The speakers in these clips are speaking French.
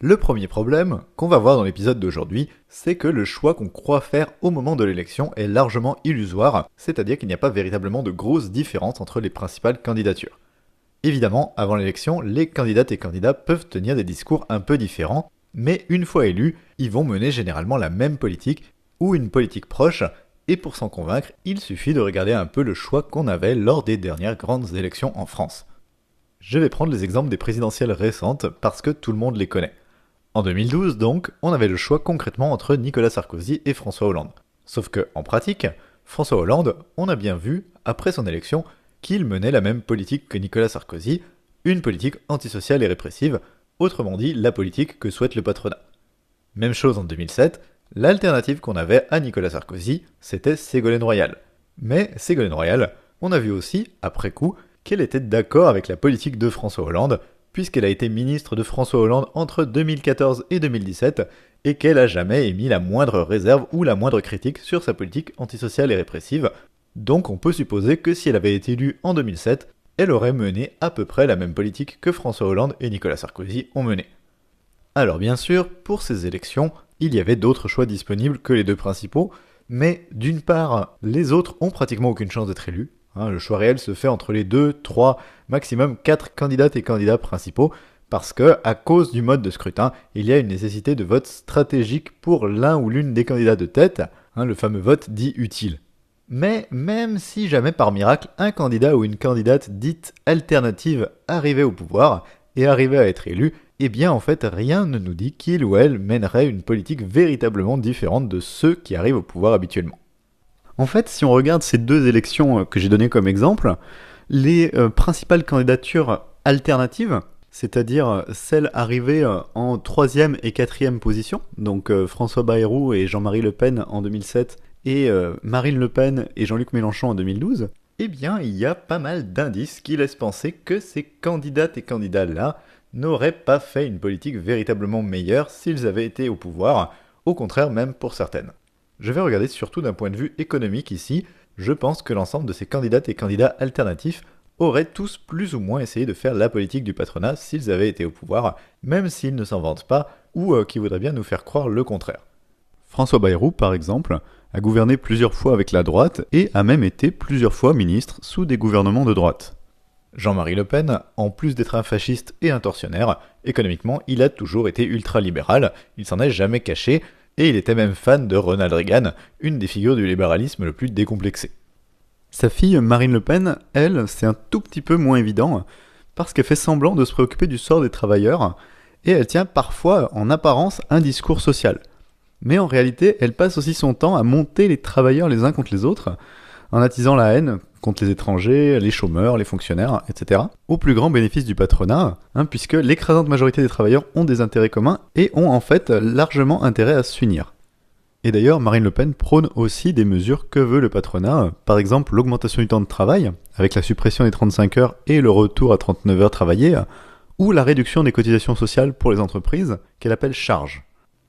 Le premier problème qu'on va voir dans l'épisode d'aujourd'hui, c'est que le choix qu'on croit faire au moment de l'élection est largement illusoire, c'est-à-dire qu'il n'y a pas véritablement de grosses différences entre les principales candidatures. Évidemment, avant l'élection, les candidates et candidats peuvent tenir des discours un peu différents, mais une fois élus, ils vont mener généralement la même politique ou une politique proche, et pour s'en convaincre, il suffit de regarder un peu le choix qu'on avait lors des dernières grandes élections en France. Je vais prendre les exemples des présidentielles récentes parce que tout le monde les connaît. En 2012, donc, on avait le choix concrètement entre Nicolas Sarkozy et François Hollande. Sauf que, en pratique, François Hollande, on a bien vu, après son élection, qu'il menait la même politique que Nicolas Sarkozy, une politique antisociale et répressive, autrement dit la politique que souhaite le patronat. Même chose en 2007, l'alternative qu'on avait à Nicolas Sarkozy, c'était Ségolène Royal. Mais Ségolène Royal, on a vu aussi, après coup, qu'elle était d'accord avec la politique de François Hollande, puisqu'elle a été ministre de François Hollande entre 2014 et 2017, et qu'elle a jamais émis la moindre réserve ou la moindre critique sur sa politique antisociale et répressive. Donc on peut supposer que si elle avait été élue en 2007, elle aurait mené à peu près la même politique que François Hollande et Nicolas Sarkozy ont mené. Alors bien sûr, pour ces élections, il y avait d'autres choix disponibles que les deux principaux, mais d'une part, les autres ont pratiquement aucune chance d'être élus, Hein, le choix réel se fait entre les deux, trois, maximum quatre candidates et candidats principaux, parce que, à cause du mode de scrutin, il y a une nécessité de vote stratégique pour l'un ou l'une des candidats de tête, hein, le fameux vote dit utile. Mais même si jamais par miracle un candidat ou une candidate dite alternative arrivait au pouvoir et arrivait à être élu, eh bien en fait rien ne nous dit qu'il ou elle mènerait une politique véritablement différente de ceux qui arrivent au pouvoir habituellement. En fait, si on regarde ces deux élections euh, que j'ai données comme exemple, les euh, principales candidatures alternatives, c'est-à-dire euh, celles arrivées en troisième et quatrième position, donc François Bayrou et Jean-Marie Le Pen en 2007 et Marine Le Pen et Jean-Luc Mélenchon en 2012, eh bien, il y a pas mal d'indices qui laissent penser que ces candidates et candidats-là n'auraient pas fait une politique véritablement meilleure s'ils avaient été au pouvoir, au contraire même pour certaines. Je vais regarder surtout d'un point de vue économique ici. Je pense que l'ensemble de ces candidates et candidats alternatifs auraient tous plus ou moins essayé de faire la politique du patronat s'ils avaient été au pouvoir, même s'ils ne s'en vantent pas ou euh, qui voudraient bien nous faire croire le contraire. François Bayrou, par exemple, a gouverné plusieurs fois avec la droite et a même été plusieurs fois ministre sous des gouvernements de droite. Jean-Marie Le Pen, en plus d'être un fasciste et un tortionnaire, économiquement, il a toujours été ultra-libéral, il s'en est jamais caché, et il était même fan de Ronald Reagan, une des figures du libéralisme le plus décomplexé. Sa fille Marine Le Pen, elle, c'est un tout petit peu moins évident, parce qu'elle fait semblant de se préoccuper du sort des travailleurs, et elle tient parfois en apparence un discours social. Mais en réalité, elle passe aussi son temps à monter les travailleurs les uns contre les autres, en attisant la haine contre les étrangers, les chômeurs, les fonctionnaires, etc. Au plus grand bénéfice du patronat, hein, puisque l'écrasante majorité des travailleurs ont des intérêts communs et ont en fait largement intérêt à s'unir. Et d'ailleurs, Marine Le Pen prône aussi des mesures que veut le patronat, par exemple l'augmentation du temps de travail, avec la suppression des 35 heures et le retour à 39 heures travaillées, ou la réduction des cotisations sociales pour les entreprises, qu'elle appelle charge.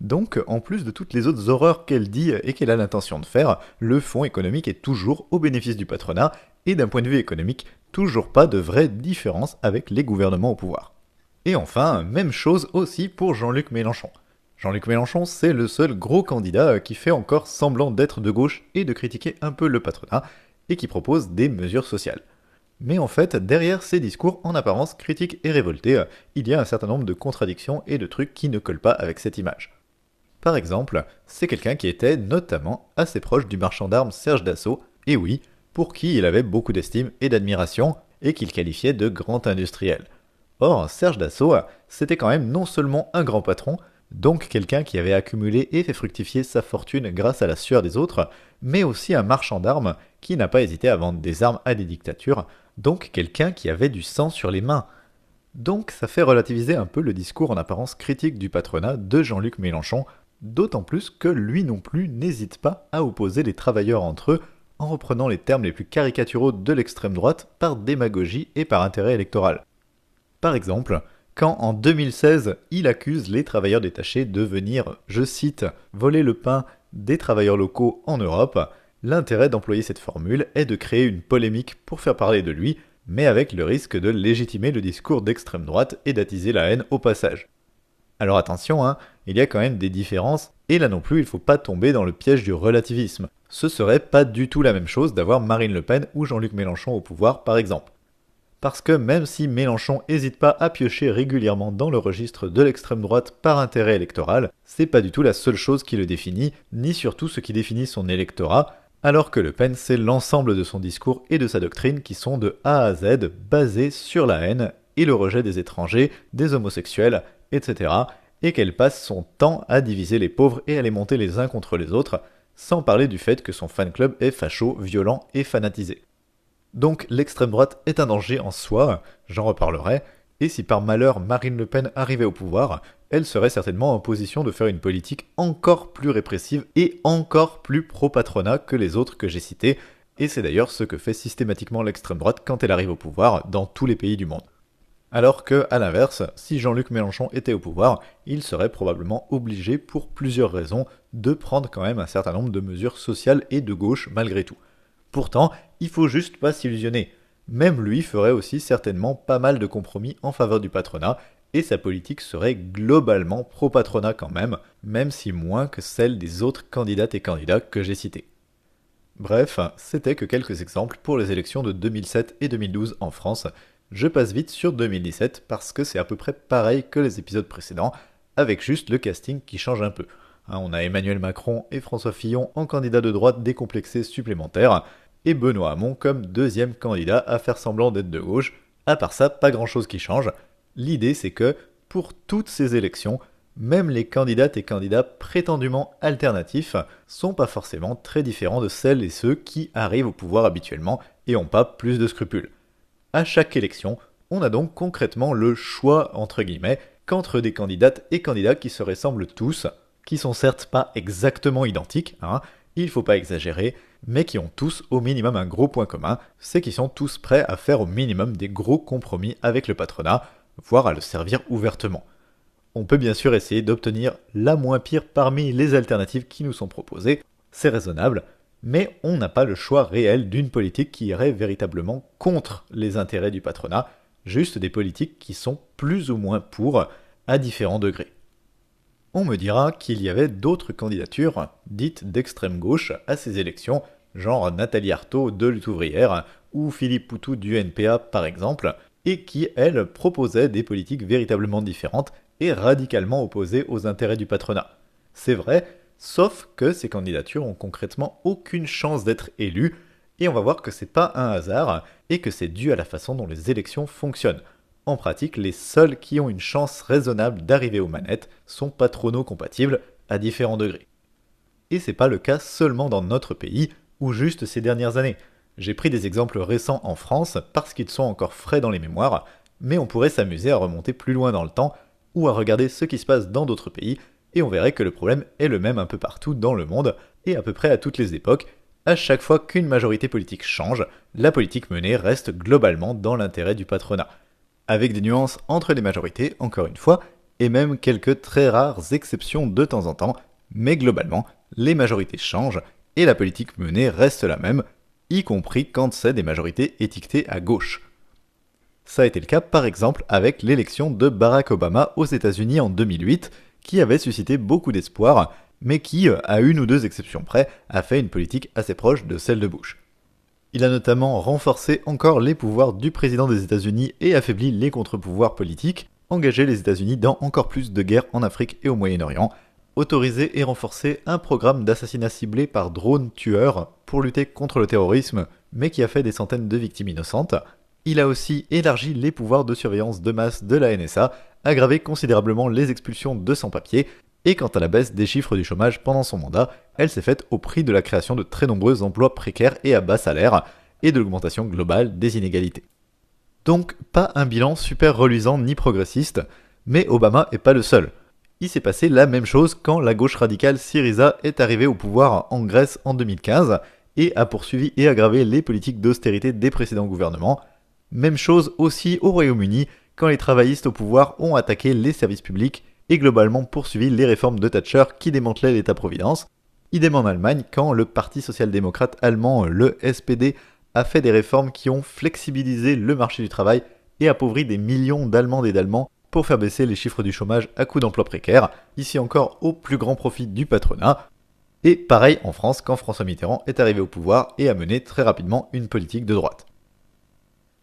Donc, en plus de toutes les autres horreurs qu'elle dit et qu'elle a l'intention de faire, le fonds économique est toujours au bénéfice du patronat, et d'un point de vue économique, toujours pas de vraie différence avec les gouvernements au pouvoir. Et enfin, même chose aussi pour Jean-Luc Mélenchon. Jean-Luc Mélenchon, c'est le seul gros candidat qui fait encore semblant d'être de gauche et de critiquer un peu le patronat, et qui propose des mesures sociales. Mais en fait, derrière ces discours en apparence critiques et révoltés, il y a un certain nombre de contradictions et de trucs qui ne collent pas avec cette image. Par exemple, c'est quelqu'un qui était notamment assez proche du marchand d'armes Serge Dassault, et oui, pour qui il avait beaucoup d'estime et d'admiration, et qu'il qualifiait de grand industriel. Or, Serge Dassault, c'était quand même non seulement un grand patron, donc quelqu'un qui avait accumulé et fait fructifier sa fortune grâce à la sueur des autres, mais aussi un marchand d'armes qui n'a pas hésité à vendre des armes à des dictatures, donc quelqu'un qui avait du sang sur les mains. Donc ça fait relativiser un peu le discours en apparence critique du patronat de Jean-Luc Mélenchon D'autant plus que lui non plus n'hésite pas à opposer les travailleurs entre eux en reprenant les termes les plus caricaturaux de l'extrême droite par démagogie et par intérêt électoral. Par exemple, quand en 2016 il accuse les travailleurs détachés de venir, je cite, voler le pain des travailleurs locaux en Europe, l'intérêt d'employer cette formule est de créer une polémique pour faire parler de lui, mais avec le risque de légitimer le discours d'extrême droite et d'attiser la haine au passage. Alors attention, hein, il y a quand même des différences, et là non plus il faut pas tomber dans le piège du relativisme. Ce serait pas du tout la même chose d'avoir Marine Le Pen ou Jean-Luc Mélenchon au pouvoir par exemple. Parce que même si Mélenchon n'hésite pas à piocher régulièrement dans le registre de l'extrême droite par intérêt électoral, c'est pas du tout la seule chose qui le définit, ni surtout ce qui définit son électorat, alors que Le Pen c'est l'ensemble de son discours et de sa doctrine qui sont de A à Z basés sur la haine et le rejet des étrangers, des homosexuels, etc., et qu'elle passe son temps à diviser les pauvres et à les monter les uns contre les autres, sans parler du fait que son fan club est facho, violent et fanatisé. Donc l'extrême droite est un danger en soi, j'en reparlerai, et si par malheur Marine Le Pen arrivait au pouvoir, elle serait certainement en position de faire une politique encore plus répressive et encore plus pro-patronat que les autres que j'ai cités, et c'est d'ailleurs ce que fait systématiquement l'extrême droite quand elle arrive au pouvoir dans tous les pays du monde. Alors que, à l'inverse, si Jean-Luc Mélenchon était au pouvoir, il serait probablement obligé, pour plusieurs raisons, de prendre quand même un certain nombre de mesures sociales et de gauche malgré tout. Pourtant, il faut juste pas s'illusionner. Même lui ferait aussi certainement pas mal de compromis en faveur du patronat, et sa politique serait globalement pro-patronat quand même, même si moins que celle des autres candidates et candidats que j'ai cités. Bref, c'était que quelques exemples pour les élections de 2007 et 2012 en France, je passe vite sur 2017 parce que c'est à peu près pareil que les épisodes précédents, avec juste le casting qui change un peu. Hein, on a Emmanuel Macron et François Fillon en candidat de droite décomplexé supplémentaire, et Benoît Hamon comme deuxième candidat à faire semblant d'être de gauche. À part ça, pas grand chose qui change. L'idée c'est que, pour toutes ces élections, même les candidates et candidats prétendument alternatifs sont pas forcément très différents de celles et ceux qui arrivent au pouvoir habituellement et ont pas plus de scrupules à chaque élection, on a donc concrètement le choix, entre guillemets, qu'entre des candidates et candidats qui se ressemblent tous, qui sont certes pas exactement identiques, hein, il faut pas exagérer, mais qui ont tous au minimum un gros point commun, c'est qu'ils sont tous prêts à faire au minimum des gros compromis avec le patronat, voire à le servir ouvertement. On peut bien sûr essayer d'obtenir la moins pire parmi les alternatives qui nous sont proposées, c'est raisonnable, mais on n'a pas le choix réel d'une politique qui irait véritablement contre les intérêts du patronat, juste des politiques qui sont plus ou moins pour, à différents degrés. On me dira qu'il y avait d'autres candidatures dites d'extrême gauche à ces élections, genre Nathalie Arthaud de Lutte ouvrière ou Philippe Poutou du NPA par exemple, et qui, elles, proposaient des politiques véritablement différentes et radicalement opposées aux intérêts du patronat. C'est vrai, Sauf que ces candidatures ont concrètement aucune chance d'être élues, et on va voir que c'est pas un hasard, et que c'est dû à la façon dont les élections fonctionnent. En pratique, les seuls qui ont une chance raisonnable d'arriver aux manettes sont patrono-compatibles à différents degrés. Et c'est pas le cas seulement dans notre pays, ou juste ces dernières années. J'ai pris des exemples récents en France parce qu'ils sont encore frais dans les mémoires, mais on pourrait s'amuser à remonter plus loin dans le temps, ou à regarder ce qui se passe dans d'autres pays et on verrait que le problème est le même un peu partout dans le monde, et à peu près à toutes les époques. À chaque fois qu'une majorité politique change, la politique menée reste globalement dans l'intérêt du patronat. Avec des nuances entre les majorités, encore une fois, et même quelques très rares exceptions de temps en temps, mais globalement, les majorités changent et la politique menée reste la même, y compris quand c'est des majorités étiquetées à gauche. Ça a été le cas par exemple avec l'élection de Barack Obama aux États-Unis en 2008, qui avait suscité beaucoup d'espoir, mais qui, à une ou deux exceptions près, a fait une politique assez proche de celle de Bush. Il a notamment renforcé encore les pouvoirs du président des États-Unis et affaibli les contre-pouvoirs politiques, engagé les États-Unis dans encore plus de guerres en Afrique et au Moyen-Orient, autorisé et renforcé un programme d'assassinat ciblé par drone tueur pour lutter contre le terrorisme, mais qui a fait des centaines de victimes innocentes. Il a aussi élargi les pouvoirs de surveillance de masse de la NSA aggravé considérablement les expulsions de sans-papiers, et quant à la baisse des chiffres du chômage pendant son mandat, elle s'est faite au prix de la création de très nombreux emplois précaires et à bas salaire, et de l'augmentation globale des inégalités. Donc pas un bilan super reluisant ni progressiste, mais Obama est pas le seul. Il s'est passé la même chose quand la gauche radicale Syriza est arrivée au pouvoir en Grèce en 2015 et a poursuivi et aggravé les politiques d'austérité des précédents gouvernements. Même chose aussi au Royaume-Uni quand les travaillistes au pouvoir ont attaqué les services publics et globalement poursuivi les réformes de Thatcher qui démantelaient l'État-providence. Idem en Allemagne quand le Parti social-démocrate allemand, le SPD, a fait des réformes qui ont flexibilisé le marché du travail et appauvri des millions d'Allemands et d'Allemands pour faire baisser les chiffres du chômage à coût d'emploi précaire, ici encore au plus grand profit du patronat. Et pareil en France quand François Mitterrand est arrivé au pouvoir et a mené très rapidement une politique de droite.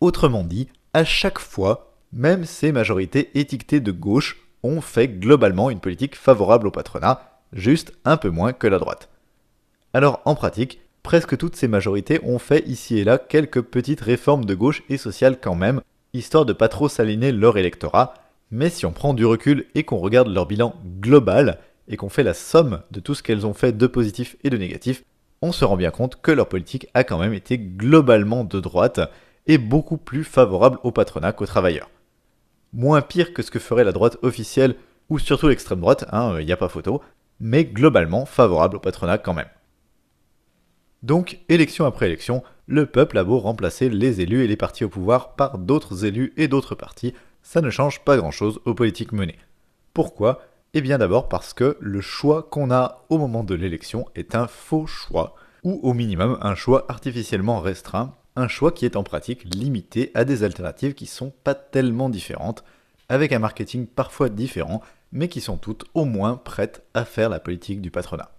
Autrement dit, à chaque fois, même ces majorités étiquetées de gauche ont fait globalement une politique favorable au patronat, juste un peu moins que la droite. Alors en pratique, presque toutes ces majorités ont fait ici et là quelques petites réformes de gauche et sociales quand même, histoire de pas trop s'aligner leur électorat, mais si on prend du recul et qu'on regarde leur bilan global, et qu'on fait la somme de tout ce qu'elles ont fait de positif et de négatif, on se rend bien compte que leur politique a quand même été globalement de droite et beaucoup plus favorable au patronat qu'aux travailleurs. Moins pire que ce que ferait la droite officielle ou surtout l'extrême droite, il hein, n'y a pas photo, mais globalement favorable au patronat quand même. Donc, élection après élection, le peuple a beau remplacer les élus et les partis au pouvoir par d'autres élus et d'autres partis, ça ne change pas grand-chose aux politiques menées. Pourquoi? Eh bien d'abord parce que le choix qu'on a au moment de l'élection est un faux choix, ou au minimum un choix artificiellement restreint, un choix qui est en pratique limité à des alternatives qui sont pas tellement différentes, avec un marketing parfois différent, mais qui sont toutes au moins prêtes à faire la politique du patronat.